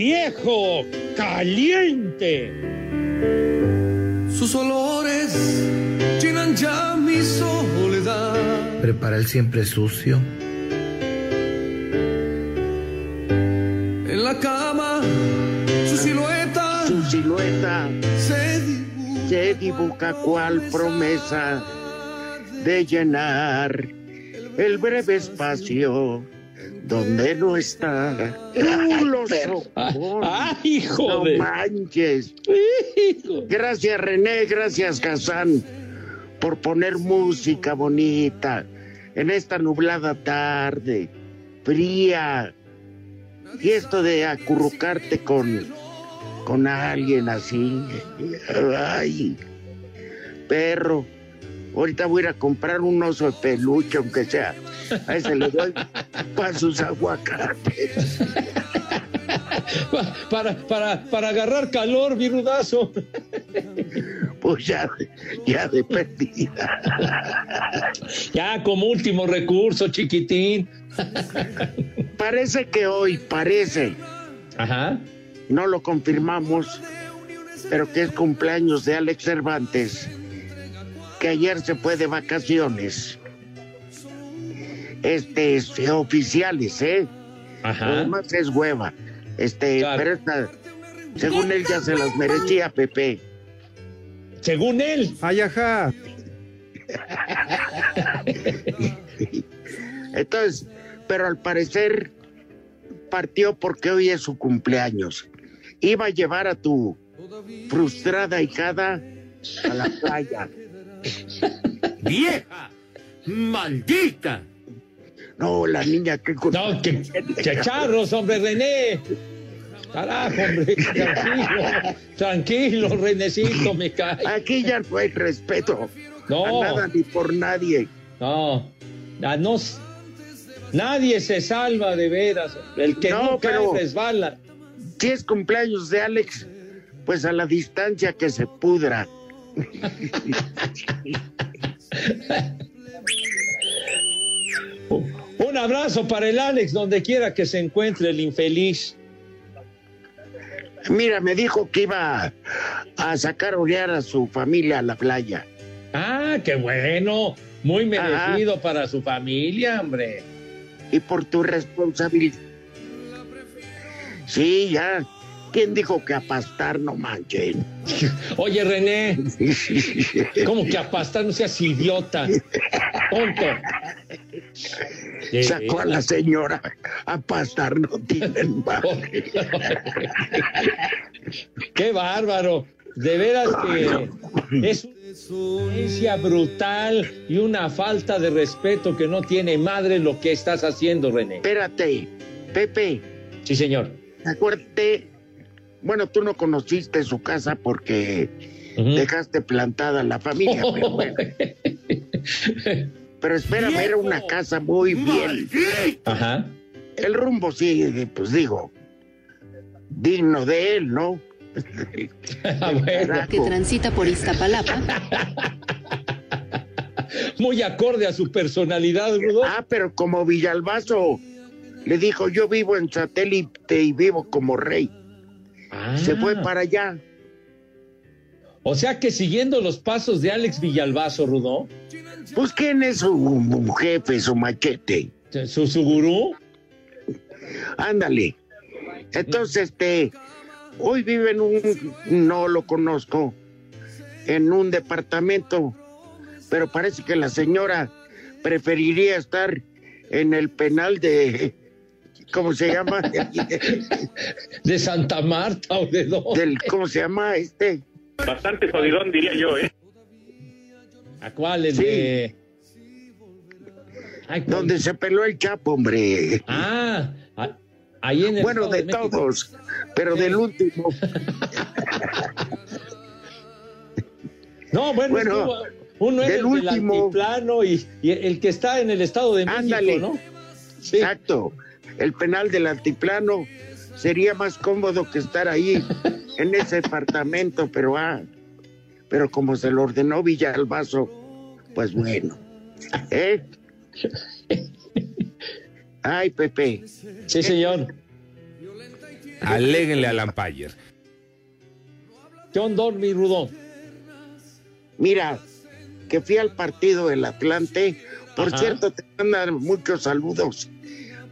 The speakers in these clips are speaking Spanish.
Viejo, caliente. Sus olores llenan ya mi soledad. Prepara el siempre sucio. En la cama, su silueta Su silueta se dibuja. se dibuja cual promesa de llenar el breve espacio donde no está. ¡Uh, los ojos! ¡Ay, hijo No de! manches. Hijo. Gracias René, gracias Hassan por poner música bonita en esta nublada tarde, fría. Y esto de acurrucarte con, con alguien así. Ay, perro. Ahorita voy a ir a comprar un oso de peluche, aunque sea. A ese le doy para sus aguacates. Pa- Para, para, para agarrar calor, virudazo. Pues ya, ya de perdida. Ya como último recurso, chiquitín. Parece que hoy, parece, Ajá. no lo confirmamos, pero que es cumpleaños de Alex Cervantes, que ayer se fue de vacaciones. Este, este, oficiales, ¿eh? Ajá. Además es hueva. Este, Claro. pero esta, según él ya se las merecía, Pepe. Según él. Ay, ajá. Entonces, pero al parecer partió porque hoy es su cumpleaños. Iba a llevar a tu frustrada hijada a la playa. ¡Vieja! ¡Maldita! No, la niña que No, que, que charros, hombre, René. Carajo, hombre, tranquilo. Tranquilo, Renecito, me cae. Aquí ya no hay respeto No. a nada ni por nadie. No, Nadie se salva de veras. El que no, No, cae pero- resbala. Si es cumpleaños de Alex, pues a la distancia que se pudra. Un abrazo para el Alex, donde quiera que se encuentre el infeliz. Mira, me dijo que iba a sacar a orear a su familia a la playa. Ah, qué bueno. Muy merecido para su familia, hombre. Y por tu responsabilidad. Sí, ya. ¿Quién dijo que a pastar no manchen? Oye, René, ¿cómo que a pastar no seas idiota? Tonto. Sacó a la señora a pastar, no tienen madre. Qué bárbaro. De veras que es una violencia brutal y una falta de respeto que no tiene madre lo que estás haciendo, René. Espérate, Pepe, Sí, señor. acuérdate. Bueno, tú no conociste su casa porque dejaste plantada la familia, pero bueno. Pero espérame, era una casa muy bien. Ajá. El rumbo sí, pues digo, digno de él, ¿no? Ah, bueno, que transita por Iztapalapa, muy acorde a su personalidad, Rudo. Ah, pero como Villalbazo le dijo, yo vivo en satélite y vivo como rey. Ah, Se fue para allá. O sea que siguiendo los pasos de Alex Villalbazo, Rudo, Pues quién es su jefe, su machete. su, su gurú. Ándale. Entonces, este, hoy vive en un, no lo conozco, en un departamento, pero parece que la señora preferiría estar en el penal de, ¿cómo se llama? de Santa Marta o de dónde. Del, ¿Cómo se llama este? Bastante jodidón, diría yo, ¿eh? ¿A cuál? El Sí. de... Ay. Donde se peló el Chapo, hombre. Ah, ahí en el Bueno, de todos, pero del último. No, bueno, Bueno, uno es el último. del altiplano y, y el que está en el Estado de México, Ándale. ¿no? Sí. Exacto. El penal del altiplano sería más cómodo que estar ahí en ese departamento, pero ah, pero como se lo ordenó Villalbazo, pues bueno. ¿Eh? Ay, Pepe. Sí, señor. Aléguenle a Lampayer. John Dormi, Rudo. Mira, que fui al partido del Atlante. Por Ajá. cierto, te mandan muchos saludos.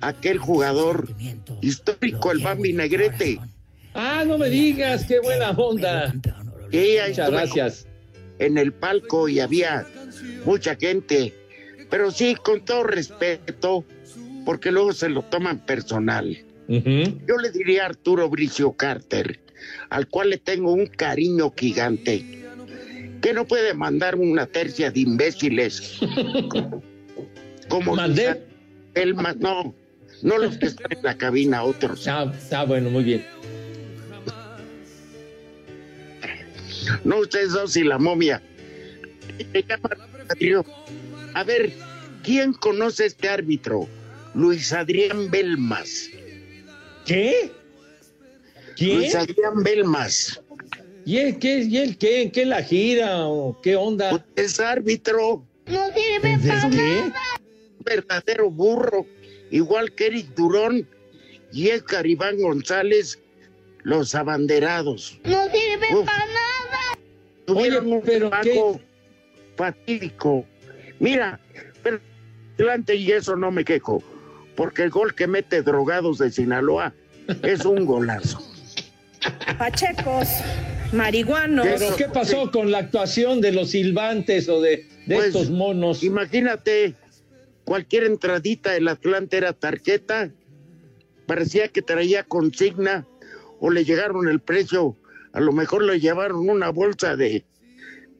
Aquel jugador histórico, el Bambi Negrete. Ah, no me digas, qué buena onda. Muchas gracias. en el palco y había mucha gente. Pero sí, con todo respeto, porque luego se lo toman personal. Yo le diría a Arturo Bricio Carter, al cual le tengo un cariño gigante, que no puede mandar una tercia de imbéciles. Como ¿Mandé? ma- no, no los que están en la cabina, otros. Ah, está bueno, muy bien. No ustedes dos y la momia. Adrián. A ver, ¿quién conoce a este árbitro? Luis Adrián Belmas. ¿Qué? ¿Quién? Luis Adrián Belmas. ¿Y él qué? ¿Y él qué? ¿En qué la gira o qué onda? Pues es árbitro, ¿Desde qué? un verdadero burro, igual que Eric Durón y Edgar Iván González, los abanderados. No sirve para nada. Tuvieron Oye, un pero trabajo fatídico. Mira, pero adelante y eso no me quejo, porque el gol que mete drogados de Sinaloa es un golazo. Pachecos, marihuanos. ¿Pero qué pasó con la actuación de los silbantes o de, de Pues, estos monos? Imagínate, cualquier entradita del Atlante era tarjeta, parecía que traía consigna o le llegaron el precio, a lo mejor le llevaron una bolsa de,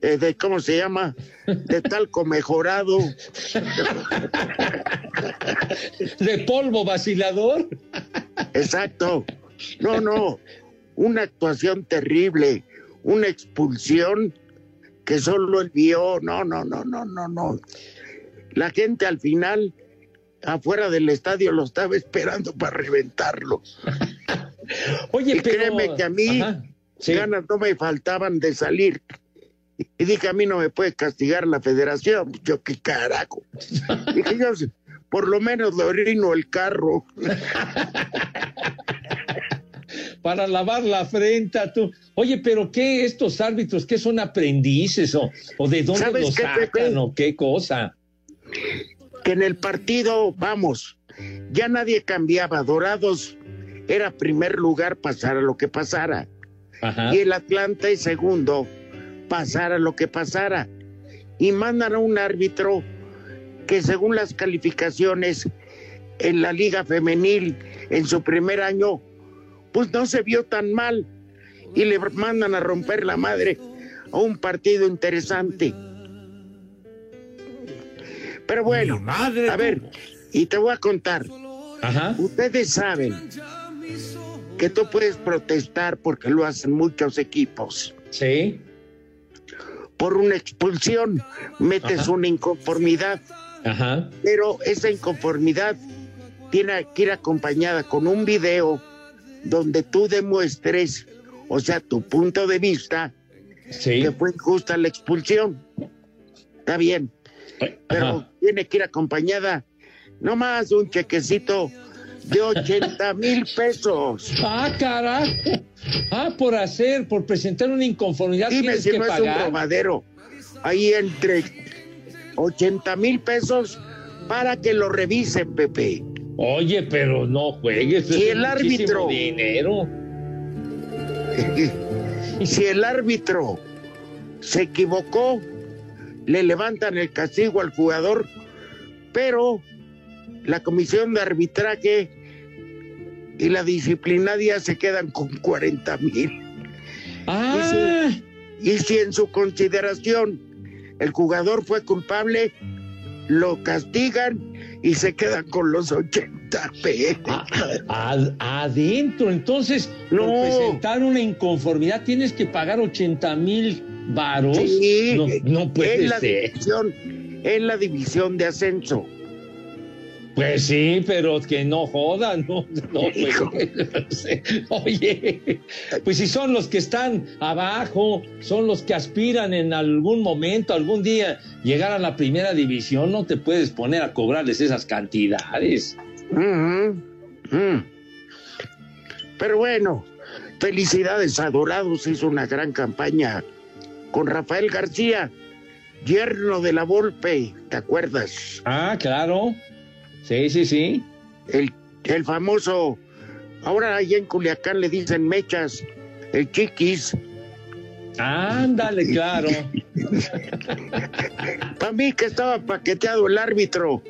de, de, ¿cómo se llama? De talco mejorado. ¿De polvo vacilador? Exacto. No, no, una actuación terrible, una expulsión que solo él vio. No, no, no, no, no, no. La gente al final, afuera del estadio, lo estaba esperando para reventarlo. Oye, Y pero... créeme que a mí Ajá, sí. ganas no me faltaban de salir. Y dije, a mí no me puede castigar la federación. Yo, qué carajo. Dije, yo, por lo menos le orino el carro. Para lavar la frente, tú. Oye, pero ¿qué estos árbitros? ¿Qué son aprendices o, o de dónde ¿Sabes los qué, sacan Pepe? o qué cosa? Que en el partido, vamos, ya nadie cambiaba. Dorados era primer lugar, pasara lo que pasara. Ajá. Y el Atlante segundo, pasara lo que pasara. Y mandan a un árbitro que según las calificaciones en la liga femenil en su primer año, pues no se vio tan mal. Y le mandan a romper la madre a un partido interesante. Pero bueno, madre a ver, y te voy a contar. Ajá. Ustedes saben que tú puedes protestar porque lo hacen muchos equipos. Sí. Por una expulsión, metes Ajá. una inconformidad Ajá. Pero esa inconformidad tiene que ir acompañada con un video donde tú demuestres, o sea, tu punto de vista, Sí. que fue injusta la expulsión. Está bien, pero Ajá. tiene que ir acompañada no más un chequecito de 80 mil pesos. Ah, carajo. Ah, por hacer, por presentar una inconformidad Dime tienes si que no es un robadero. Ahí entre 80 mil pesos para que lo revisen, Pepe. Oye, pero no juegues. Si es el árbitro- dinero. si el árbitro se equivocó, le levantan el castigo al jugador, pero la comisión de arbitraje y la disciplinaria se quedan con 40 mil. Ah, Y si en su consideración el jugador fue culpable, lo castigan y se quedan con los 80 pesos. a- a- adentro. Entonces, No. presentar una inconformidad tienes que pagar 80 mil varos. Sí, no, no puede en la ser. división, en la división de ascenso. Pues sí, pero que no jodan, no, no, pues. Oye, pues si son los que están abajo, son los que aspiran en algún momento, algún día, llegar a la primera división, no te puedes poner a cobrarles esas cantidades. Ujú, ujú. Pero bueno, felicidades a Dorados, hizo una gran campaña con Rafael García, yerno de la Volpe, ¿te acuerdas? Ah, claro. Sí, sí, sí. El, el famoso, ahora allá en Culiacán le dicen mechas, el chiquis. Ándale, claro. Para mí que estaba paqueteado el árbitro,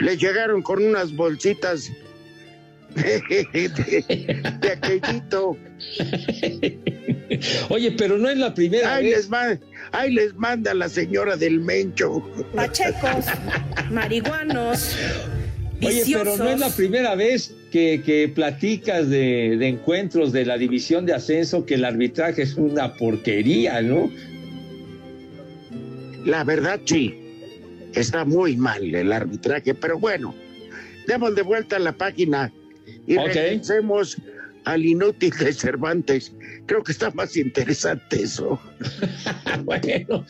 le llegaron con unas bolsitas de, de- de aquellito. Oye, pero no es la primera Ahí vez. les, ahí les manda la señora del Mencho. Pachecos, marihuanos, Oye, viciosos. pero no es la primera vez que, que platicas de, de encuentros de la división de ascenso que el arbitraje es una porquería, ¿no? La verdad, sí, está muy mal el arbitraje, pero bueno, demos de vuelta a la página y Ok. regresemos al inútil de Cervantes. Creo que está más interesante eso. bueno,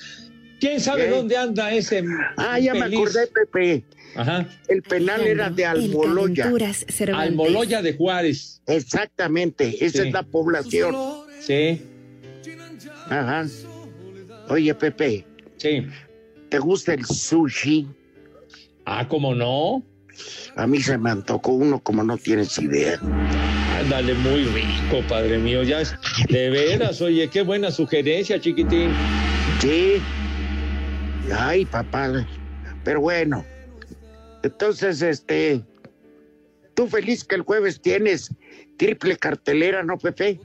¿quién sabe dónde anda ese? Ah, ya me acordé, Pepe. Ajá, El penal era de Almoloya. Almoloya de Juárez. Exactamente, esa Sí. es la población. Sí, Ajá. Oye, Pepe, sí. ¿te gusta el sushi? Ah, ¿cómo no? A mí se me antojó uno como no tienes idea. Ándale, muy rico, padre mío. Ya es, de veras, oye, qué buena sugerencia, chiquitín. Sí. Ay, papá. Pero bueno. Entonces, este. Tú feliz que el jueves tienes triple cartelera, ¿no, Pepe?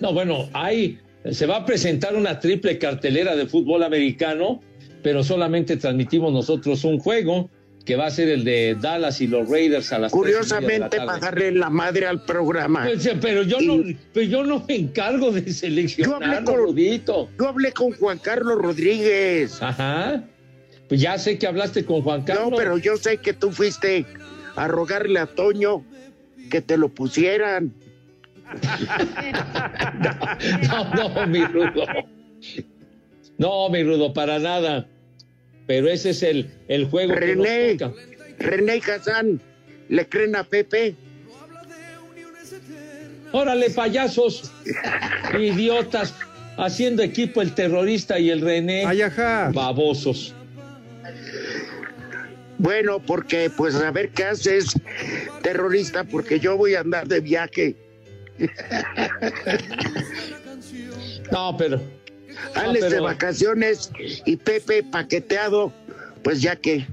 No, bueno, hay, se va a presentar una triple cartelera de fútbol americano, pero solamente transmitimos nosotros un juego que va a ser el de Dallas y los Raiders a las la Curiosamente, para darle la madre al programa. Pues, pero yo no, pero yo no me encargo de Yo hablé seleccionar, con- Rudito. Yo hablé con Juan Carlos Rodríguez. Ajá. Pues ya sé que hablaste con Juan Carlos. No, pero yo sé que tú fuiste a rogarle a Toño que te lo pusieran. No, no, mi rudo. No, mi rudo, para nada. Pero ese es el, el juego que René, nos toca. René y Hassan, ¿le creen a Pepe? Órale, payasos, idiotas, haciendo equipo el terrorista y el René. Ay, ajá. Babosos. Bueno, porque pues a ver qué haces, terrorista, porque yo voy a andar de viaje. No, pero. Alex de pero- vacaciones y Pepe paqueteado, pues ya que.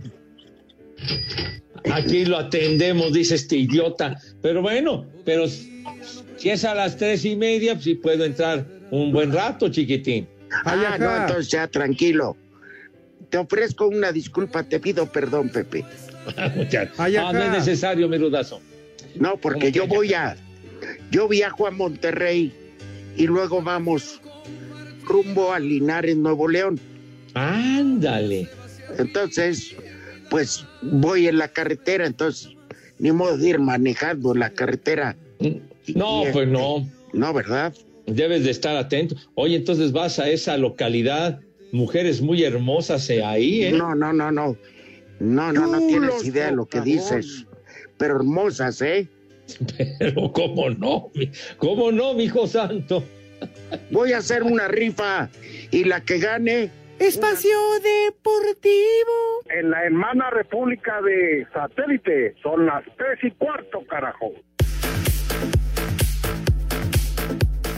Aquí lo atendemos, dice este idiota. Pero bueno, pero si es a las tres y media, pues sí puedo entrar un buen rato, chiquitín. Ah, no, entonces ya tranquilo. Te ofrezco una disculpa, te pido perdón, Pepe. Ah, no es necesario, mi rudazo. No, porque ¿Cómo que yo voy a. Yo viajo a Monterrey y luego vamos rumbo a Linares, Nuevo León. Ándale. Entonces, pues voy en la carretera, entonces ni modo de ir manejando la carretera. No, pues no. No, ¿verdad? Debes de estar atento. Oye, entonces vas a esa localidad, mujeres muy hermosas ahí, ¿eh? No, no, no, no. No, no, no tienes idea de lo que dices. Pero hermosas, ¿eh? Pero cómo no, cómo no, mi hijo santo. Voy a hacer una rifa y la que gane. Espacio Deportivo. En la hermana República de Satélite son las tres y cuarto, carajo.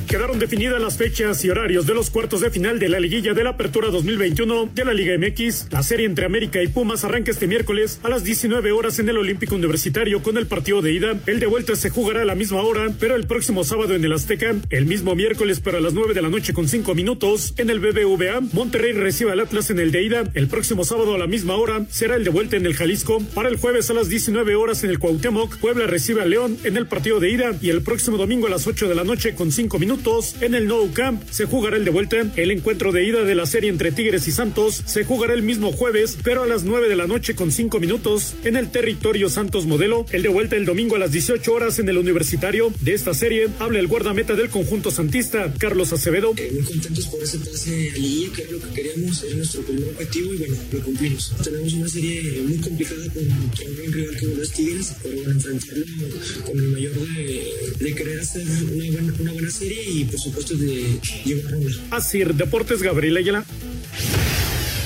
Quedaron definidas las fechas y horarios de los cuartos de final de la liguilla de la Apertura 2021 de la Liga MX. La serie entre América y Pumas arranca este miércoles a las 19 horas en el Olímpico Universitario con el partido de ida. El de vuelta se jugará a la misma hora, pero el próximo sábado en el Azteca. El mismo miércoles, pero a las 9 de la noche con 5 minutos en el BBVA. Monterrey recibe al Atlas en el de ida. El próximo sábado a la misma hora será el de vuelta en el Jalisco. Para el jueves a las 19 horas en el Cuauhtémoc, Puebla recibe a León en el partido de ida. Y el próximo domingo a las 8 de la noche con 5 minutos en el Nou Camp se jugará el de vuelta. El encuentro de ida de la serie entre Tigres y Santos se jugará el mismo jueves, pero a las 9 de la noche con 5 minutos en el territorio Santos Modelo. El de vuelta el domingo a las 18 horas en el Universitario. De esta serie habla el guardameta del conjunto santista, Carlos Acevedo. Eh, muy contentos por ese pase a que es lo que queríamos, es nuestro primer objetivo y bueno, lo cumplimos. Tenemos una serie muy complicada contra un rival como los Tigres, pero bueno, enfrentarlo con el mayor de, de querer hacer una buena, una buena serie y por supuesto de llevarla. Así, Deportes Gabriel Ayala.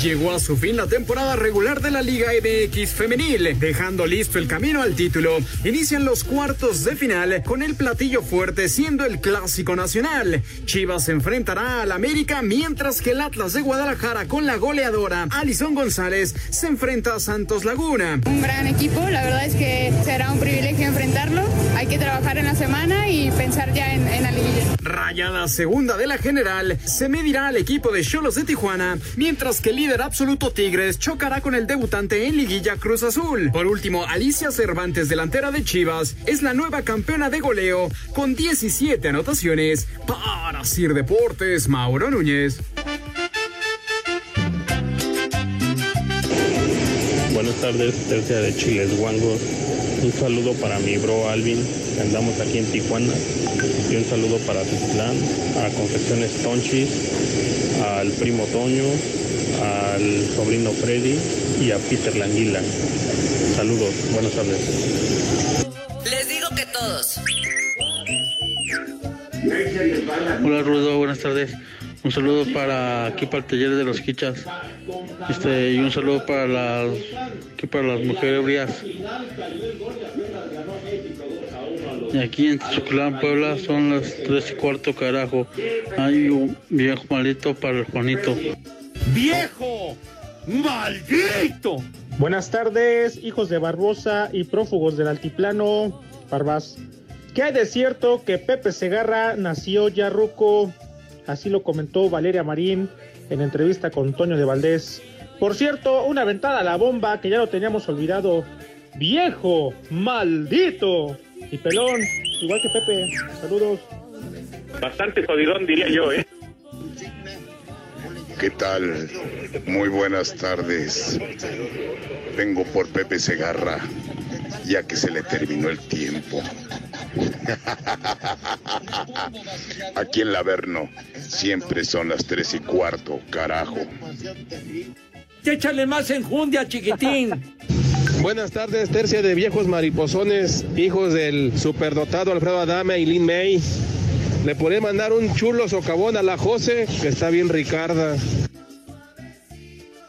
Llegó a su fin la temporada regular de la Liga MX femenil, dejando listo el camino al título. Inician los cuartos de final con el platillo fuerte siendo el clásico nacional. Chivas se enfrentará al América mientras que el Atlas de Guadalajara con la goleadora Alison González se enfrenta a Santos Laguna. Un gran equipo, la verdad es que será un privilegio enfrentarlo. Hay que trabajar en la semana y pensar ya en, en la liguilla. Rayada segunda de la general se medirá al equipo de Cholos de Tijuana, mientras que el líder absoluto Tigres chocará con el debutante en liguilla Cruz Azul. Por último, Alicia Cervantes, delantera de Chivas, es la nueva campeona de goleo con 17 anotaciones. Para Sir Deportes, Mauro Núñez. Buenas tardes, tercia de Chiles Guangos. Un saludo para mi bro Alvin, andamos aquí en Tijuana. Y un saludo para Titlán, a Confecciones Tonchis, al primo Toño, al sobrino Freddy y a Peter Languila. Saludos, buenas tardes. Les digo que todos. Hola Rudo, buenas tardes. Un saludo para aquí para el taller de los quichas. Este, y un saludo para las aquí para las mujeres ebrias. Y aquí en Chuclán, Puebla, son las tres y cuarto, carajo. Hay un viejo maldito para el Juanito. ¡Viejo! ¡Maldito! Buenas tardes, hijos de Barbosa y prófugos del altiplano. Barbas. ¿Qué hay de cierto que Pepe Segarra nació ya ruco? Así lo comentó Valeria Marín en entrevista con Toño de Valdés. Por cierto, una ventada a la bomba que ya lo teníamos olvidado. ¡Viejo! ¡Maldito! Y pelón, igual que Pepe. Saludos. Bastante jodidón, diría yo, ¿eh? ¿Qué tal? Muy buenas tardes. Vengo por Pepe Segarra, ya que se le terminó el tiempo. Aquí en Laverno siempre son las tres y cuarto, carajo. Échale más enjundia, chiquitín. Buenas tardes, tercia de viejos mariposones, hijos del superdotado Alfredo Adame y Lin May. Le podré mandar un chulo socavón a la José, que está bien Ricarda.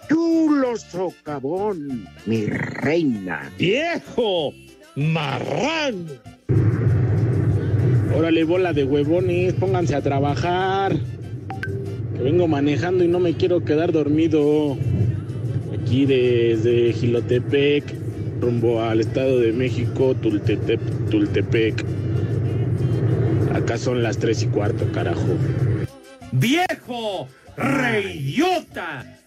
Chulo socavón, mi reina. ¡Viejo! ¡Marrán! Órale, bola de huevones, pónganse a trabajar. Que vengo manejando y no me quiero quedar dormido. Aquí desde Gilotepec, rumbo al Estado de México, Tultepec. Tultepec. Son las tres y cuarto, carajo. ¡Viejo! ¡Reyota!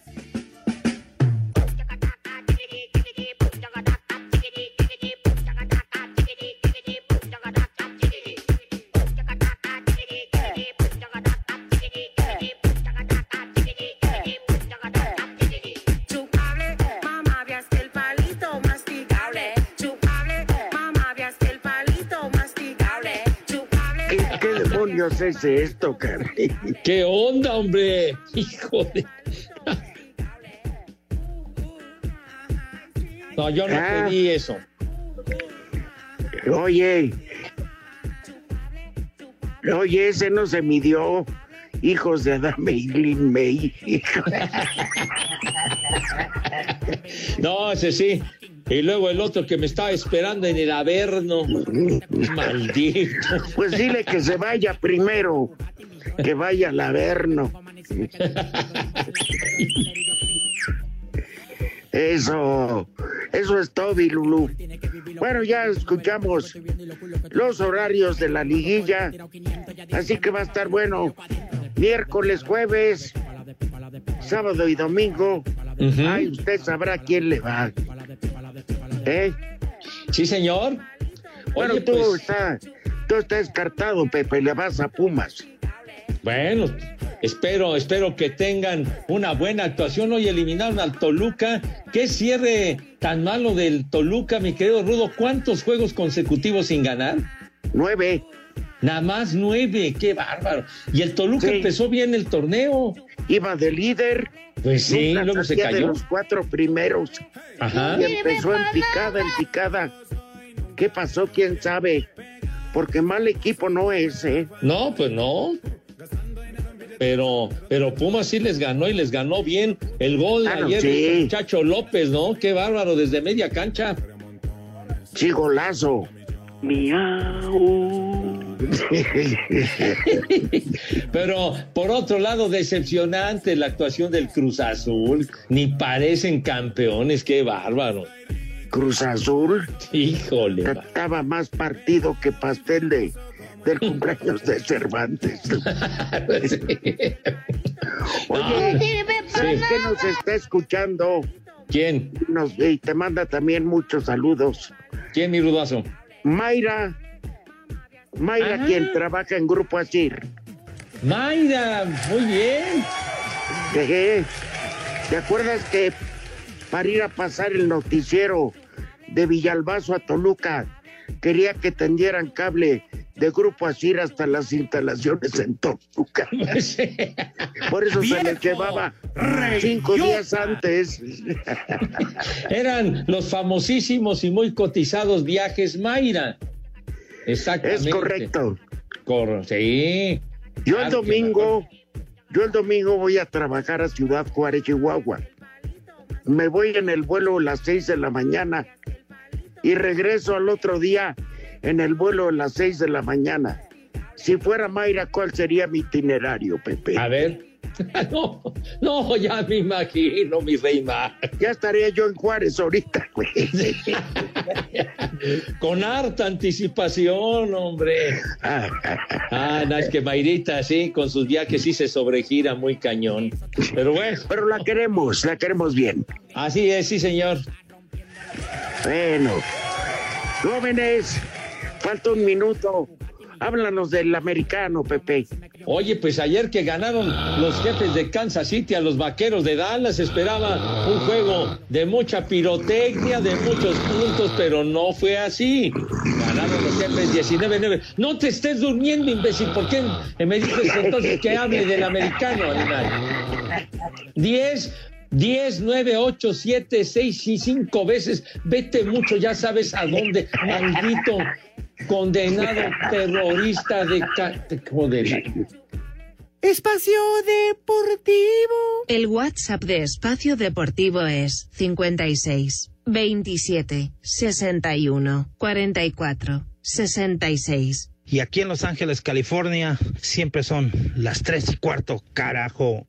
Demonios es esto, caray? ¿Qué onda, hombre? Hijo de... No, yo no Ah. pedí eso. Oye, oye, ese no se midió. Hijos de Adame y Lin May. No, ese sí. Y luego el otro que me estaba esperando en el Averno. Maldito. Pues dile que se vaya primero, que vaya al Averno. Eso, eso es todo, Lulú. Bueno, ya escuchamos los horarios de la liguilla, así que va a estar bueno. Miércoles, jueves, sábado y domingo. Ay, usted sabrá quién le va. ¿Eh? Sí, señor. Bueno, Oye, tú, pues- estás, tú estás descartado, Pepe, le vas a Pumas. Bueno, espero, espero que tengan una buena actuación. Hoy eliminaron al Toluca. Qué cierre tan malo del Toluca, mi querido Rudo. ¿Cuántos juegos consecutivos sin ganar? Nueve. Nada más nueve, qué bárbaro. Y el Toluca empezó bien el torneo. Iba de líder. Pues sí, luego se salía de cayó. los cuatro primeros. Ajá. Y empezó en picada, en picada. ¿Qué pasó? ¿Quién sabe? Porque mal equipo no es, ¿eh? No, pues no. Pero, pero Pumas sí les ganó y les ganó bien. El gol Ah, no, ayer sí. del muchacho López, ¿no? Qué bárbaro, desde media cancha. Sí, golazo. Pero por otro lado, decepcionante la actuación del Cruz Azul. Ni parecen campeones, qué bárbaro. Cruz Azul. Híjole. Estaba más partido que pastel de, del cumpleaños de Cervantes. Oye, ¿sabes qué nos está escuchando? ¿Quién? Nos, y te manda también muchos saludos. ¿Quién, mi rudazo? Mayra. Mayra, quien trabaja en Grupo Asir. Mayra, muy bien. ¿Te acuerdas que para ir a pasar el noticiero de Villalbazo a Toluca quería que tendieran cable de Grupo Asir hasta las instalaciones en Toluca? Por eso se les llevaba cinco días antes. Eran los famosísimos y muy cotizados viajes Mayra. Exactamente. Es correcto. Cor- sí. Yo el Claro domingo, yo el domingo voy a trabajar a Ciudad Juárez, Chihuahua. Me voy en el vuelo a las seis de la mañana y regreso al otro día en el vuelo a las seis de la mañana. Si fuera Mayra, ¿cuál sería mi itinerario, Pepe? A ver. No, no, ya me imagino, mi reina. Ya estaría yo en Juárez ahorita, güey. Con harta anticipación, hombre. Ah, no, es que Mayrita, sí, con sus viajes sí se sobregira muy cañón. Pero bueno. Pero la queremos, la queremos bien. Así es, sí, señor. Bueno, jóvenes, falta un minuto. Háblanos del americano, Pepe. Oye, pues ayer que ganaron los jefes de Kansas City a los vaqueros de Dallas, esperaba un juego de mucha pirotecnia, de muchos puntos, pero no fue así. Ganaron los jefes 19-9. No te estés durmiendo, imbécil. ¿Por qué me dices entonces que hable del americano, animal? 10. 10, 9, 8, 7, 6 y 5 veces. Vete mucho, ya sabes a dónde. Maldito condenado terrorista de... de- joder. Espacio Deportivo. El WhatsApp de Espacio Deportivo es 56 27 61 44 66. Y aquí en Los Ángeles, California, siempre son las tres y cuarto, carajo.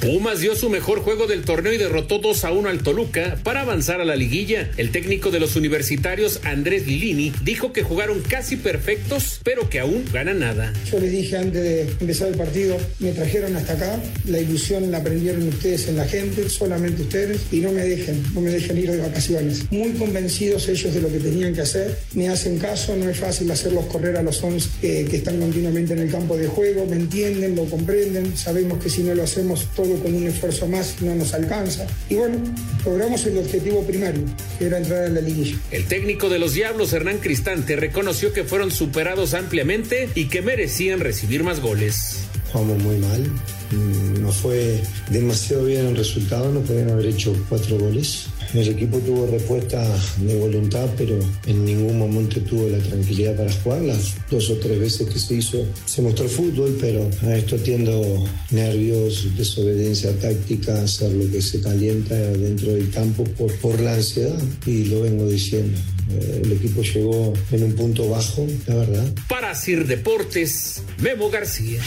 Pumas dio su mejor juego del torneo y derrotó 2 a 1 al Toluca para avanzar a la liguilla. El técnico de los universitarios, Andrés Lilini, dijo que jugaron casi perfectos, pero que aún ganan nada. Yo les dije antes de empezar el partido, me trajeron hasta acá, la ilusión la aprendieron ustedes en la gente, solamente ustedes, y no me dejen, no me dejen ir de vacaciones. Muy convencidos ellos de lo que tenían que hacer, me hacen caso, no es fácil hacerlos correr a los 11 que, que están continuamente en el campo de juego, me entienden, lo comprenden, sabemos que si no lo hacemos todo todo con un esfuerzo más no nos alcanza. Y bueno, logramos el objetivo primario, que era entrar en la liguilla. El técnico de los Diablos, Hernán Cristante, reconoció que fueron superados ampliamente y que merecían recibir más goles. Jugamos muy mal, mm, no fue demasiado bien el resultado, no podían haber hecho cuatro goles. El equipo tuvo respuesta de voluntad, pero en ningún momento tuvo la tranquilidad para jugar. Las dos o tres veces que se hizo, se mostró fútbol, pero a esto atiendo nervios, desobediencia táctica, hacer lo que se calienta dentro del campo por, por la ansiedad. Y lo vengo diciendo. Eh, El equipo llegó en un punto bajo, la verdad. Para Sir Deportes, Memo García.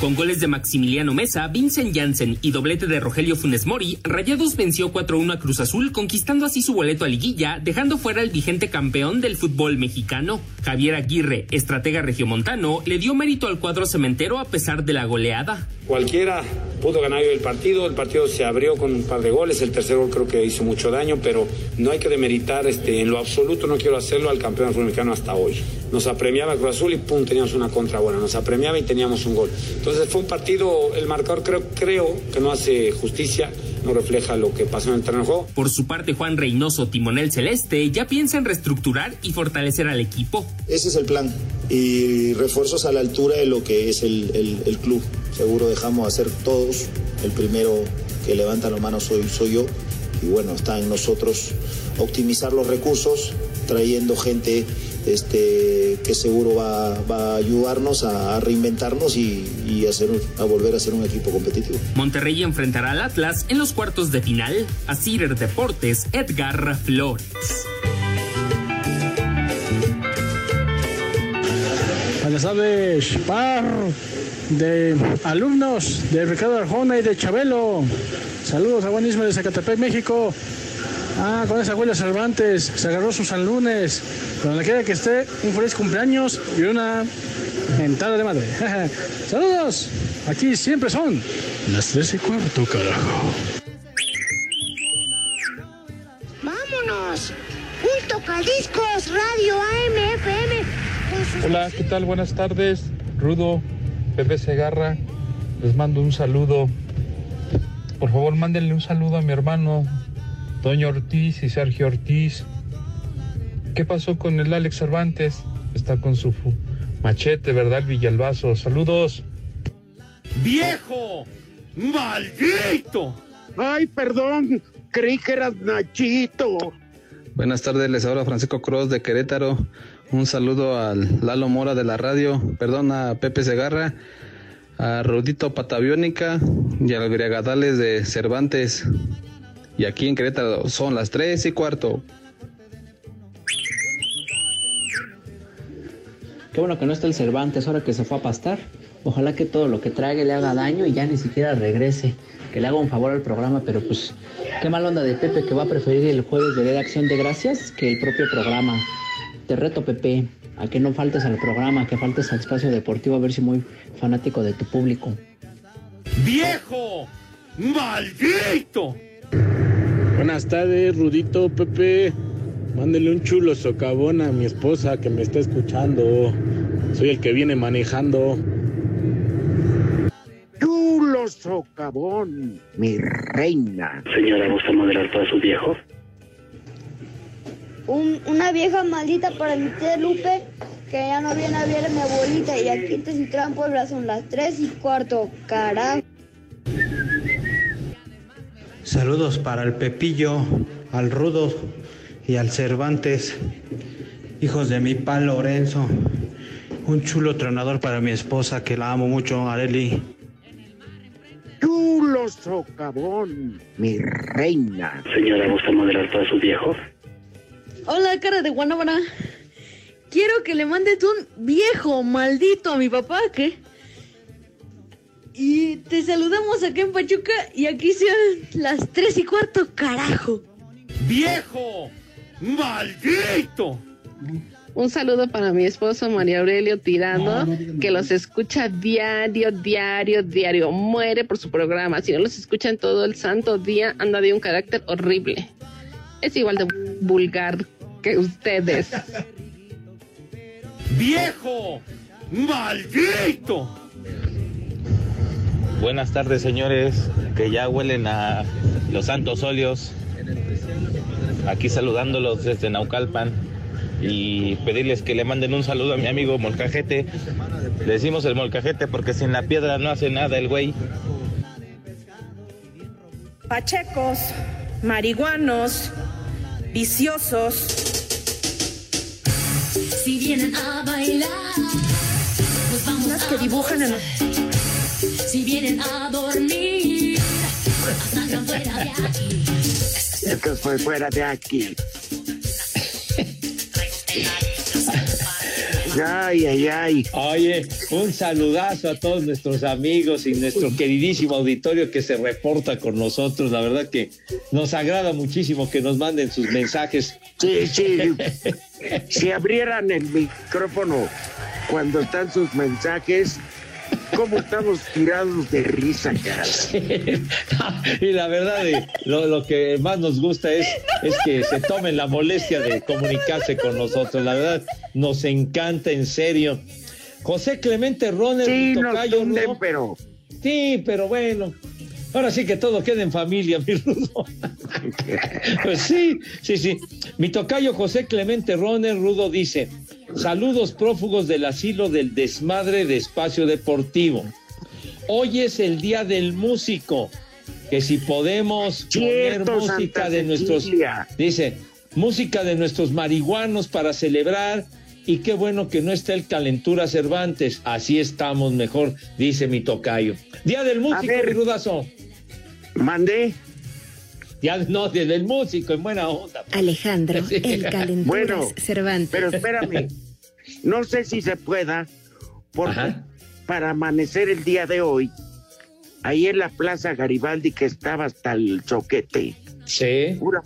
Con goles de Maximiliano Mesa, Vincent Janssen y doblete de Rogelio Funes Mori, Rayados venció 4-1 a Cruz Azul, conquistando así su boleto a liguilla, dejando fuera al vigente campeón del fútbol mexicano. Javier Aguirre, estratega regiomontano, le dio mérito al cuadro cementero a pesar de la goleada. Cualquiera pudo ganar el partido, el partido se abrió con un par de goles, el tercer gol creo que hizo mucho daño, pero no hay que demeritar este, en lo absoluto, no quiero hacerlo al campeón mexicano hasta hoy. Nos apremiaba Cruz Azul y pum, teníamos una contra buena, nos apremiaba y teníamos un gol. Entonces fue un partido, el marcador creo, creo que no hace justicia, no refleja lo que pasó en el terreno de juego. Por su parte, Juan Reynoso, timonel celeste, ya piensa en reestructurar y fortalecer al equipo. Ese es el plan. Y refuerzos a la altura de lo que es el, el- el club. Seguro dejamos hacer todos. El primero que levanta la mano soy, soy yo. Y bueno, está en nosotros optimizar los recursos, trayendo gente este, que seguro va, va a ayudarnos a, a reinventarnos y, y hacer, a volver a ser un equipo competitivo. Monterrey enfrentará al Atlas en los cuartos de final. A Cider Deportes, Edgar Flores. Buenas tardes, par de alumnos de Ricardo Arjona y de Chabelo. Saludos a Buenísimo de Zacatepec, México. Ah, con esa abuela Cervantes, se agarró su San Lunes. Donde quiera que esté, un feliz cumpleaños y una mentada de madre. Saludos, aquí siempre son las tres y cuarto, carajo. ¡Vámonos! Un tocadiscos Radio AM FM. con sus- Hola, ¿qué tal? Buenas tardes. Rudo, Pepe Segarra, les mando un saludo. Por favor, mándenle un saludo a mi hermano, Toño Ortiz y Sergio Ortiz. ¿Qué pasó con el Alex Cervantes? Está con su fu- machete, ¿verdad? El Villalbazo. Saludos. ¡Viejo! ¡Maldito! Ay, perdón, creí que eras Nachito. Buenas tardes, les habla Francisco Cruz de Querétaro. Un saludo al Lalo Mora de la radio, perdón, a Pepe Segarra, a Rudito Pataviónica y al Griagadales de Cervantes. Y aquí en Querétaro son las tres y cuarto. Qué bueno que no está el Cervantes ahora que se fue a pastar. Ojalá que todo lo que trague le haga daño y ya ni siquiera regrese. Que le haga un favor al programa, pero pues qué mal onda de Pepe que va a preferir el jueves de de Acción de Gracias que el propio programa. Te reto, Pepe, a que no faltes al programa, que faltes al espacio deportivo, a ver si muy fanático de tu público. ¡Viejo! ¡Maldito! Buenas tardes, Rudito, Pepe. Mándele un chulo socavón a mi esposa que me está escuchando. Soy el que viene manejando. Chulo socavón, mi reina. Señora, ¿gusta moderar para su viejo? Un- una vieja maldita para mi tía Lupe que ya no viene a ver a mi abuelita y aquí te Citrán Puebla son las 3 y cuarto, carajo. Saludos para el Pepillo, al Rudo y al Cervantes, hijos de mi pa Lorenzo. Un chulo tronador para mi esposa que la amo mucho, Areli. Chulo socavón, mi reina. Señora, ¿gusta moderar para su viejo? Hola, cara de guanábana. Quiero que le mandes un viejo maldito a mi papá, ¿qué? Y te saludamos acá en Pachuca y aquí son las tres y cuarto, carajo. ¡Viejo! ¡Maldito! Un saludo para mi esposo María Aurelio Tirano, que los escucha diario, diario, diario. Muere por su programa. Si no los escuchan todo el santo día, anda de un carácter horrible. Es igual de vulgar que ustedes. ¡Viejo! ¡Maldito! Buenas tardes, señores, que ya huelen a los santos óleos. Aquí saludándolos desde Naucalpan y pedirles que le manden un saludo a mi amigo Molcajete. Le decimos el Molcajete porque sin la piedra no hace nada el güey. Pachecos, marihuanos, viciosos. Si vienen a bailar, pues vamos Las que dibujan en... Si vienen a dormir, salgan fuera de aquí. Esto fue fuera de aquí. Ay, ay, ay. Oye, un saludazo a todos nuestros amigos y nuestro queridísimo auditorio que se reporta con nosotros. La verdad que nos agrada muchísimo que nos manden sus mensajes. Sí, sí. si abrieran el micrófono cuando están sus mensajes, ¿cómo estamos tirados de risa, caray? y la verdad, eh, lo, lo que más nos gusta es, es que se tomen la molestia de comunicarse con nosotros. La verdad, nos encanta, en serio. José Clemente Roner, Sí, nos tocayo, tunden, ¿no? pero Sí, pero bueno. Ahora sí que todo queda en familia, mi Rudo. pues sí, sí, sí. Mi tocayo José Clemente Roner Rudo dice: Saludos prófugos del asilo del desmadre de espacio deportivo. Hoy es el día del músico. Que si podemos Cierto, poner música Santa de nuestros. Cecilia. Dice: música de nuestros marihuanos para celebrar. Y qué bueno que no está el Calentura Cervantes. Así estamos mejor, dice mi tocayo. Día del músico, ver. mi rudazo. Mandé. Día, no, día del músico, en buena onda. Alejandro, el calenturas Bueno, Cervantes. Pero espérame, no sé si se pueda, porque Ajá. para amanecer el día de hoy, ahí en la Plaza Garibaldi que estaba hasta el choquete, Sí. pura-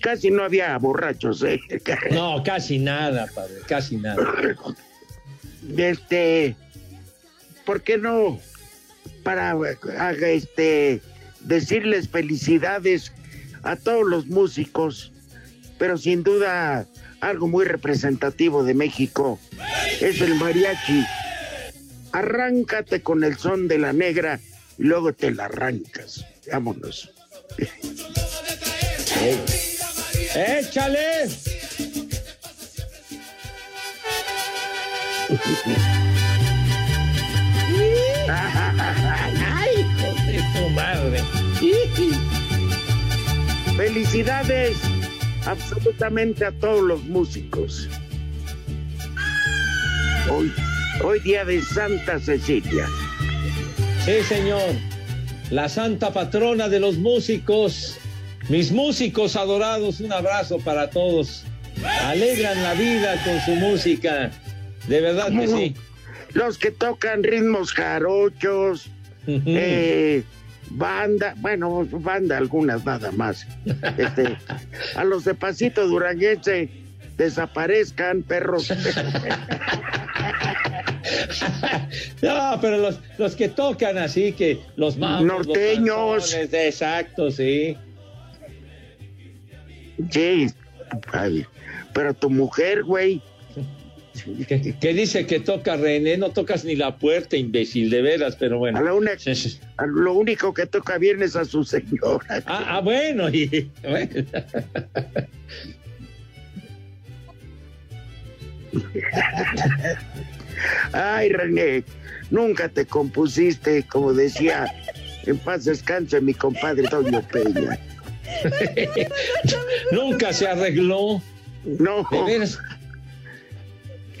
casi no había borrachos, ¿eh? No, casi nada, padre, casi nada. Este, ¿por qué no? Para este decirles felicidades a todos los músicos, pero sin duda algo muy representativo de México es el mariachi. Arráncate con el son de la negra y luego te la arrancas. Vámonos. ¡Échale! Felicidades absolutamente a todos los músicos. Hoy, hoy día de Santa Cecilia. Sí, señor. La santa patrona de los músicos. Mis músicos adorados, un abrazo para todos. Alegran la vida con su música. De verdad que sí. Los que tocan ritmos jarochos, eh, banda, bueno, banda algunas nada más. Este, a los de Pasito Duranguense desaparezcan, perros. No, pero los, los que tocan así, que los mamos, los Norteños. exacto, sí. Sí, pero tu mujer, güey. Que, que dice que toca René, no tocas ni la puerta, imbécil, de veras, pero bueno. A la una- a lo único que toca bien es a su señora. Ah, ah, bueno, y, bueno. Ay, René, nunca te compusiste, como decía, en paz descanse mi compadre Toño Peña. Nunca se arregló. No. De veras.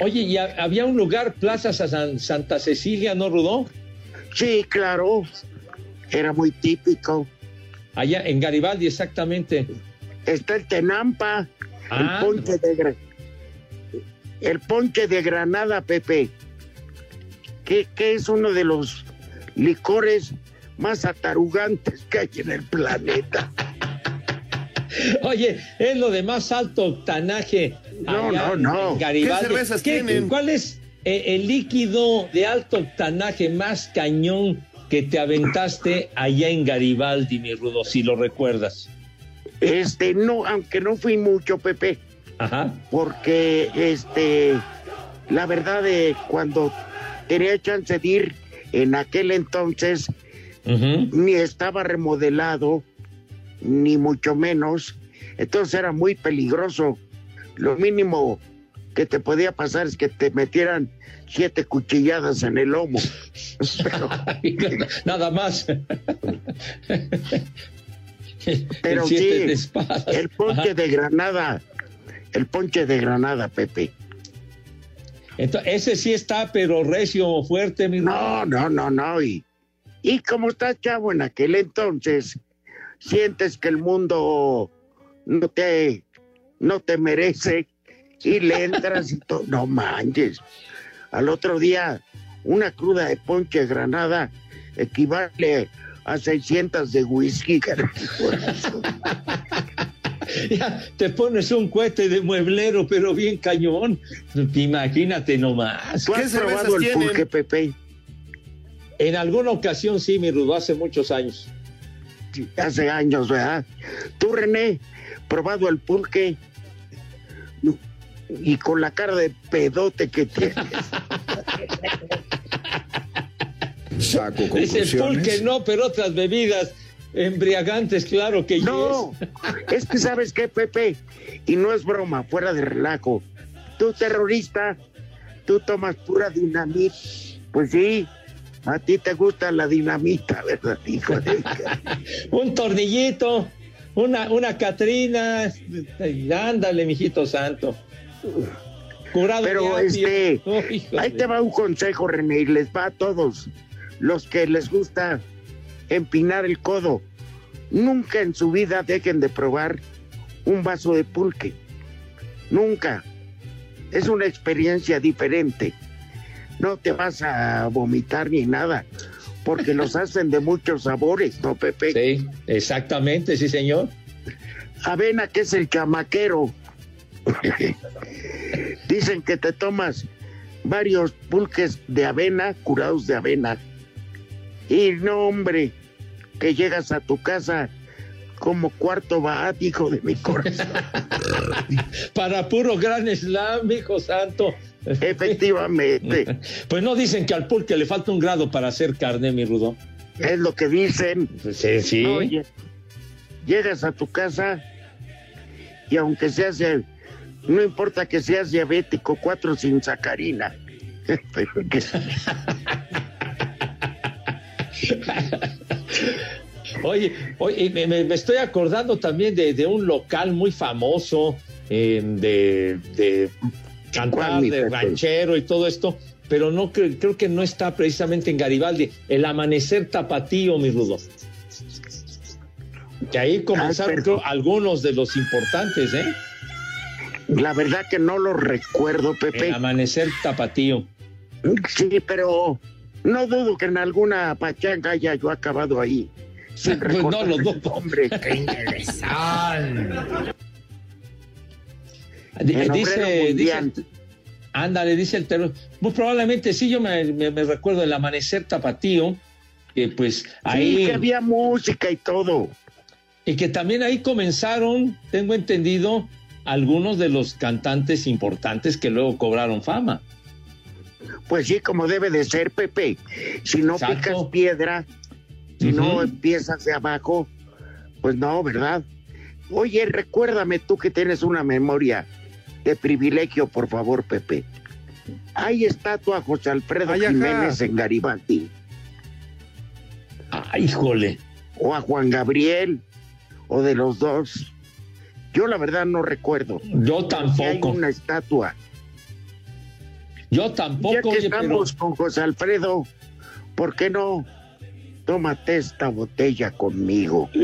Oye, ¿y ha- había un lugar, Plaza San- Santa Cecilia, ¿no, Rudó? Sí, claro. Era muy típico. Allá en Garibaldi, exactamente. Está el Tenampa, Ah, el ponche de Gra- el ponche de Granada, Pepe, que, que es uno de los licores más atarugantes que hay en el planeta. Oye, es lo de más alto octanaje. No, no, no. Garibaldi. ¿Qué cervezas ¿Qué- tienen? ¿Cuál es eh, el líquido de alto octanaje más cañón que te aventaste allá en Garibaldi, mi Rudo, si lo recuerdas? Este, no, aunque no fui mucho, Pepe. Ajá. Porque, este, la verdad, de cuando tenía chance de ir, en aquel entonces ni estaba remodelado, ni mucho menos. Entonces era muy peligroso. Lo mínimo que te podía pasar es que te metieran siete cuchilladas en el lomo. Pero, Nada más. pero sí, el ponche Ajá. de Granada, el ponche de Granada, Pepe. Entonces, ese sí está, pero recio, fuerte, mi No, no, no, no. Y, y como estás chavo en aquel entonces, sientes que el mundo no te, no te merece y le entras y todo. No manches. Al otro día, una cruda de ponche de granada equivale a 600 de whisky. Ya te pones un cohete de mueblero, pero bien cañón. Imagínate nomás. ¿Tú has probado el pulque, Pepe? En alguna ocasión sí, mi Rudo, hace muchos años. Hace años, ¿verdad? Tú, René, probado el pulque y con la cara de pedote que tienes. Saco Dice pulque no, pero otras bebidas embriagantes, claro que No, es que sabes qué, Pepe, y no es broma, fuera de relajo. Tú, terrorista, tú tomas pura dinamita. Pues sí, a ti te gusta la dinamita, ¿verdad, hijo de... Un tornillito, una, una Catrina. Ándale, mijito santo. Curado Pero este. Oh, ahí te va un consejo, René, y les va a todos los que les gusta empinar el codo. Nunca en su vida dejen de probar un vaso de pulque. Nunca. Es una experiencia diferente. No te vas a vomitar ni nada, porque los hacen de muchos sabores, ¿no, Pepe? Sí, exactamente, sí, señor. Avena, que es el chamaquero. Dicen que te tomas varios pulques de avena, curados de avena. Y no, hombre, que llegas a tu casa como cuarto bat, hijo de mi corazón. Para puro gran slam, hijo santo. Efectivamente. Pues no dicen que al pulque le falta un grado para hacer carne, mi Rudo. Es lo que dicen. Sí, sí. Oye, llegas a tu casa y aunque seas, eh, no importa que seas diabético, cuatro sin sacarina. Pero que- Oye, oye, me, me- estoy acordando también de, de un local muy famoso eh, de, de cantar, ¿Cuál, mi de ranchero y todo esto, pero no cre- creo que no está precisamente en Garibaldi. El amanecer tapatío, mi rudo. Que ahí comenzaron pero- creo, algunos de los importantes, ¿eh? La verdad que no lo recuerdo, Pepe. El amanecer tapatío. Sí, pero no dudo que en alguna pachanga haya yo acabado ahí. Sin Pues no lo dudo. nombre. Di- En dice, dice- ándale, dice el terror. Muy probablemente sí, yo me, me- me recuerdo el amanecer tapatío, que pues ahí. Sí, que había música y todo. Y que también ahí comenzaron, tengo entendido, algunos de los cantantes importantes que luego cobraron fama. Pues sí, como debe de ser, Pepe. Si no Exacto. picas piedra, si no empiezas de abajo, pues no, ¿verdad? Oye, recuérdame tú que tienes una memoria de privilegio, por favor, Pepe. Hay estatua a José Alfredo Ay. Jiménez en Garibaldi. Ah, híjole. O a Juan Gabriel, o de los dos. Yo la verdad no recuerdo. Yo Sí hay tampoco. una estatua. Yo Ya tampoco, que oye, pero. estamos con José Alfredo, ¿por qué no? Tómate esta botella conmigo.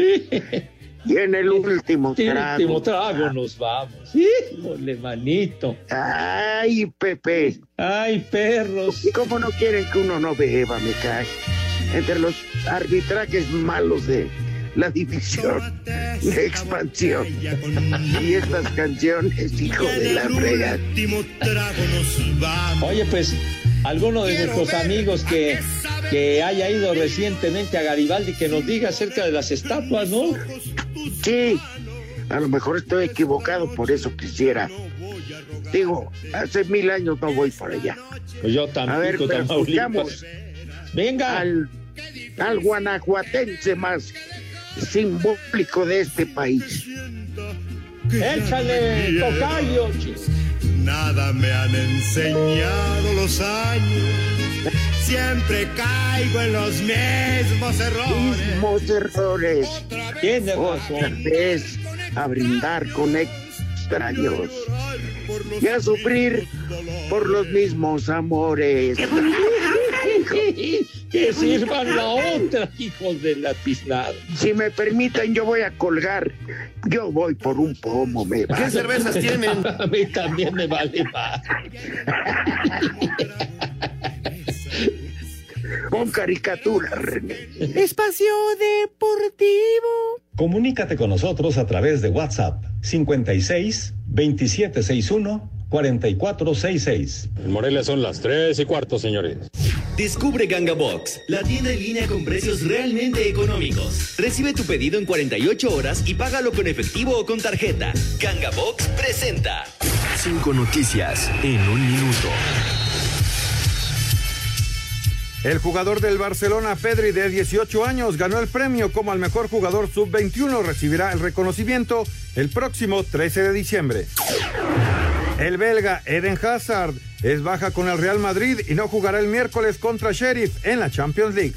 Y en el último El trago. último trago nos vamos. Híjole, manito. Ay, Pepe. Ay, perros. ¿Y cómo no quieren que uno no beba, me cae? Entre los arbitrajes malos de la división de expansión y estas canciones, hijo de la frega. Oye, pues, alguno de nuestros amigos que, que haya ido recientemente a Garibaldi, que nos diga acerca de las estatuas, ¿no? Sí, a lo mejor estoy equivocado, por eso quisiera. Digo, hace mil años no voy por allá. Pues yo A ver, pero Venga. Al, al guanajuatense más simbólico de este país. Échale, tocayo. Nada me han enseñado los años. Siempre caigo en los mismos errores. Mismos errores. Tiene Otra vez a brindar con extraños y a sufrir por los mismos amores. que sirvan la otra, hijos de la tiznada. Si me permiten, yo voy a colgar. Yo voy por un pomo, me va. ¿Qué cervezas tienen? A mí también me vale más. Con caricatura, René. Espacio Deportivo. Comunícate con nosotros a través de WhatsApp 56 2761 4466. En Morelia son las tres y cuarto, señores. Descubre Ganga Box, la tienda en línea con precios realmente económicos. Recibe tu pedido en 48 horas y págalo con efectivo o con tarjeta. Ganga Box presenta. Cinco noticias en un minuto. El jugador del Barcelona, Pedri, de 18 años, ganó el premio como al mejor jugador sub-21. Recibirá el reconocimiento el próximo 13 de diciembre. El belga Eden Hazard es baja con el Real Madrid y no jugará el miércoles contra Sheriff en la Champions League.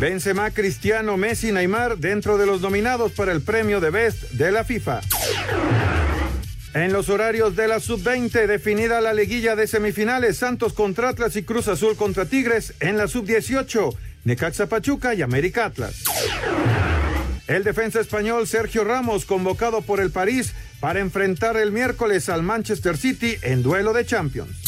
Benzema, Cristiano, Messi, Neymar dentro de los nominados para el premio de Best de la FIFA. En los horarios de la sub-20, definida la liguilla de semifinales, Santos contra Atlas y Cruz Azul contra Tigres. En la sub-18, Necaxa Pachuca y América Atlas. El defensa español Sergio Ramos, convocado por el París para enfrentar el miércoles al Manchester City en duelo de Champions.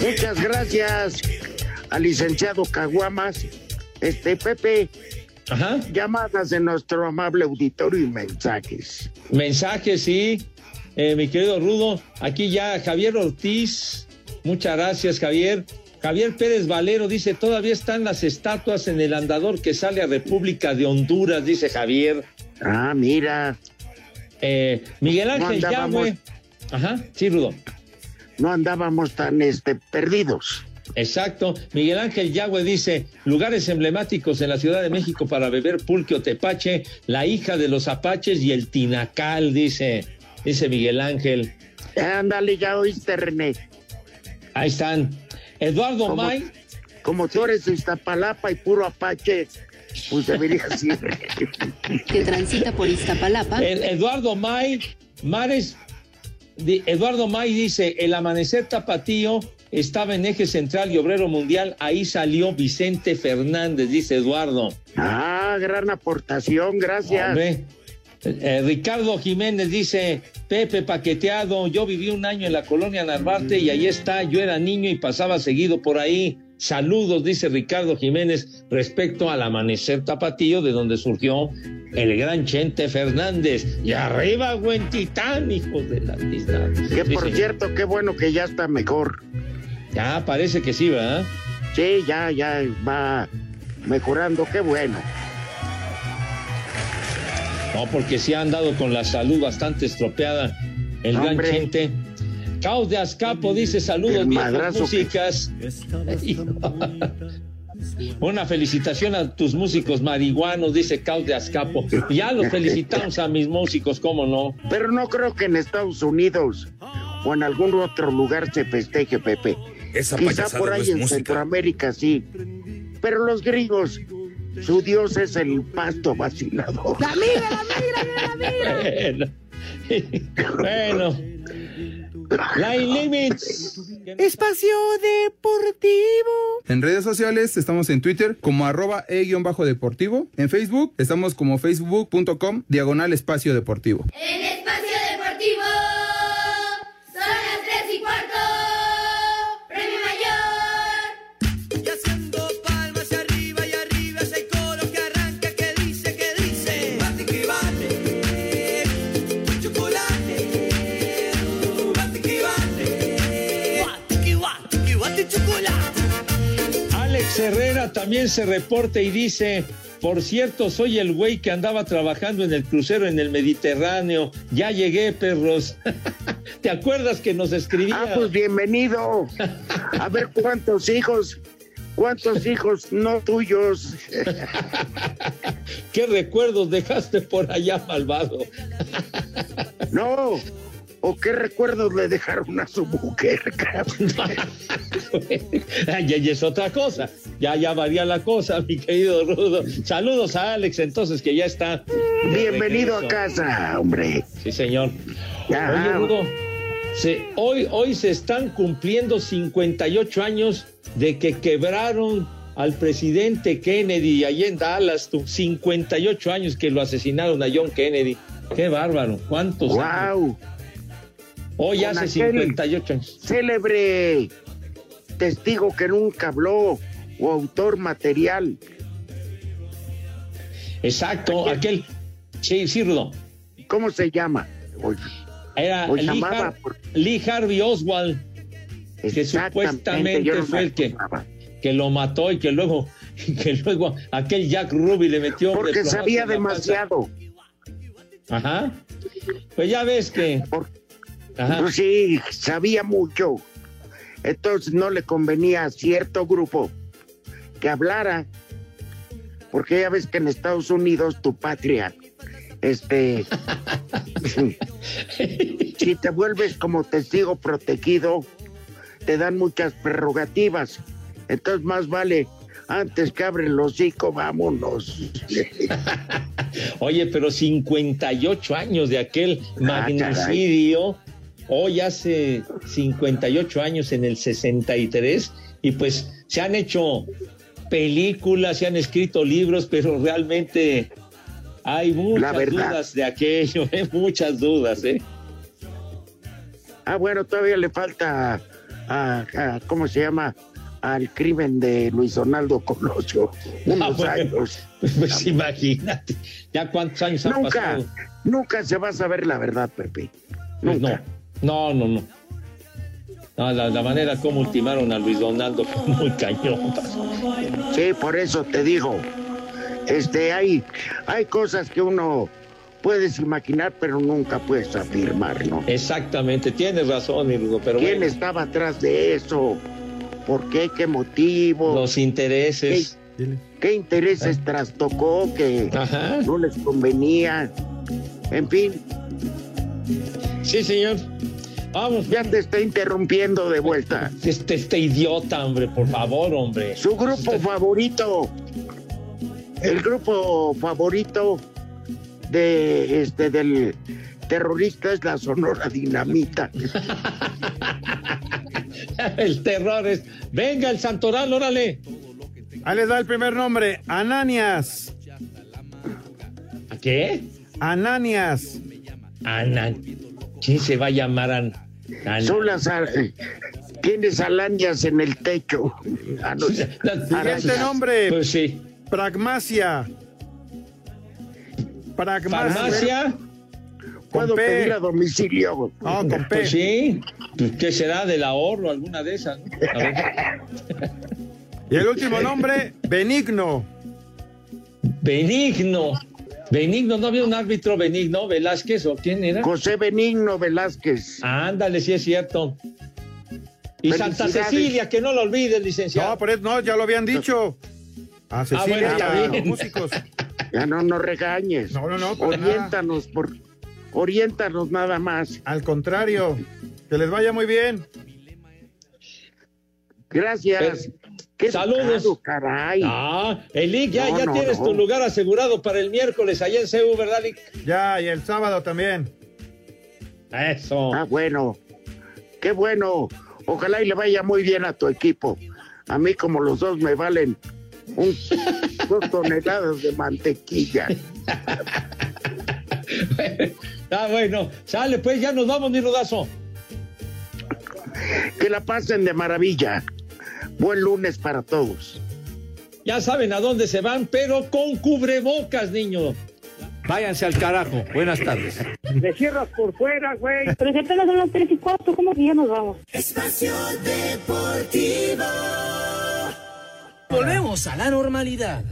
Muchas gracias al licenciado Caguamas. Este Pepe, llamadas de nuestro amable auditorio y mensajes. Mensajes, sí. Eh, mi querido Rudo, aquí ya Javier Ortiz. Muchas gracias, Javier. Javier Pérez Valero dice, todavía están las estatuas en el andador que sale a República de Honduras, dice Javier. Ah, mira. Eh, Miguel Ángel Yahweh. Ajá, sí, Rudo. No andábamos tan este, perdidos. Exacto. Miguel Ángel Yagüe dice, lugares emblemáticos en la Ciudad de México para beber pulque o tepache, la hija de los apaches y el tinacal, dice, dice Miguel Ángel. Ándale, ya oíste, René. Ahí están. Eduardo Como- May. Como tú eres de Iztapalapa y puro apache, pues deberías ir. que transita por Iztapalapa. Ed- Eduardo May, Mares, Eduardo May dice, el amanecer tapatío estaba en eje central y obrero mundial, ahí salió Vicente Fernández, dice Eduardo. Ah, gran aportación, gracias. Hombre. Eh, Ricardo Jiménez dice, Pepe paqueteado, yo viví un año en la colonia Narvarte y ahí está, yo era niño y pasaba seguido por ahí. Saludos, dice Ricardo Jiménez, respecto al amanecer tapatío de donde surgió el gran Chente Fernández. Y arriba, buen titán, hijos de la tiznada. Que por cierto, qué bueno que ya está mejor. Ya, parece que sí, ¿verdad? Sí, ya, ya va mejorando, qué bueno. No, porque sí ha andado con la salud bastante estropeada. el gran Hombre. Chente. Caos de Azcapo dice saludos, que- músicas. Una felicitación a tus músicos marihuanos, dice Caos de Azcapo. Ya los felicitamos a mis músicos, ¿cómo no? Pero no creo que en Estados Unidos o en algún otro lugar se festeje, Pepe. Esa Quizá por no ahí es en música. Centroamérica sí. Pero los gringos, su dios es el pasto vacilador. La migra, la migra, la migra. Bueno. Line Limits. Espacio Deportivo. En redes sociales estamos en Twitter como arroba e-deportivo. En Facebook estamos como facebook.com diagonal espacio deportivo. En Espacio Alex Herrera también se reporta y dice, por cierto, soy el güey que andaba trabajando en el crucero en el Mediterráneo. Ya llegué, perros. ¿Te acuerdas que nos escribía? Ah, pues bienvenido. A ver cuántos hijos, cuántos hijos no tuyos. ¿Qué recuerdos dejaste por allá, malvado? No. ¿O qué recuerdos le dejaron a su mujer, ya, ya es otra cosa. Ya, ya varía la cosa, mi querido Rudo. Saludos a Alex, entonces, que ya está. Bienvenido a casa, hombre. Sí, señor. Ya. Oye, Rudo, se- hoy, hoy se están cumpliendo 58 años de que quebraron al presidente Kennedy allá en Dallas. tú. 58 años que lo asesinaron a John Kennedy. Qué bárbaro. ¿Cuántos años? Hoy hace aquel 58 años. Célebre testigo que nunca habló o autor material. Exacto, aquel. Sí, sí, Rudo. ¿Cómo se llama? Era Lee, Harvey Oswald, que supuestamente no fue el que, que lo mató y que luego, que luego aquel Jack Ruby le metió. Porque sabía demasiado. Ajá. Pues ya ves que. Ajá. Pues sí, sabía mucho. Entonces no le convenía a cierto grupo que hablara. Porque ya ves que en Estados Unidos, tu patria, este. si te vuelves como testigo protegido, te dan muchas prerrogativas. Entonces, más vale, antes que abren los hocico, vámonos. Oye, pero 58 años de aquel Ah, magnicidio. Hoy hace 58 años en el 63 y pues se han hecho películas, se han escrito libros, pero realmente hay muchas dudas de aquello, ¿eh? muchas dudas, ¿eh? Ah, bueno, todavía le falta a, a- ¿cómo se llama? Al crimen de Luis Donaldo Colosio. Unos Ah, bueno. años. Pues imagínate, ya cuántos años han pasado. nunca se va a saber la verdad, Pepe. Pues no, no, no, no. No, la, la manera como ultimaron a Luis Donaldo fue muy cañón. Sí, por eso te digo. Este, hay, hay cosas que uno puedes imaginar, pero nunca puedes afirmar, ¿no? Exactamente, tienes razón, mi Rudo, pero ¿Quién bueno, estaba atrás de eso? ¿Por qué? ¿Qué motivo? los intereses. ¿Qué intereses trastocó que Ajá. no les convenía? En fin, Sí, señor. Vamos. ya te está interrumpiendo de vuelta. Este, este idiota, hombre, por favor, hombre. Su grupo favorito, el grupo favorito de este del terrorista es la Sonora Dinamita. El terror es. Venga, el santoral, órale. Ahí les da el primer nombre, Ananias. ¿A qué? Ananias. Ana. ¿Quién se va a llamar An- Ana? Son las ar- tienes arañas en el techo. Ah, no, Siguiente nombre, Pues sí. Pragmacia. Pragmacia. Farmacia. Puedo P. pedir a domicilio. No, con P. Pues sí. Pues, ¿Qué será del ahorro? Alguna de esas. ¿no? A ver. Y el último nombre, Benigno. Benigno. Benigno, ¿no había un árbitro Benigno Velázquez o quién era? José Benigno Velázquez. Ándale, sí es cierto. Y Santa. Cecilia, que no lo olvides, licenciado. No, pero es- no, ya lo habían dicho. A Cecilia bueno, y está a bien. los músicos. Ya no nos regañes. No, no, no, nada. Oriéntanos, por, oriéntanos nada más. Al contrario, que les vaya muy bien. Gracias. Qué Saludos. educado, caray. Ah, Elic, ya, No, ya no, tienes no. tu lugar asegurado para el miércoles allá en CEU, ¿verdad, Lic? Ya, y el sábado también. Eso. Ah, bueno. Qué bueno. Ojalá y le vaya muy bien a tu equipo. A mí, como los dos me valen un, dos toneladas de mantequilla. Ah, bueno, sale, pues ya nos vamos, mi rudazo. Que la pasen de maravilla. Buen lunes para todos. Ya saben a dónde se van, pero con cubrebocas, niño. Váyanse al carajo. Buenas tardes. Me cierras por fuera, güey. Pero si apenas son las 3 y 4, ¿cómo que ya nos vamos? Espacio Deportivo. Volvemos a la normalidad.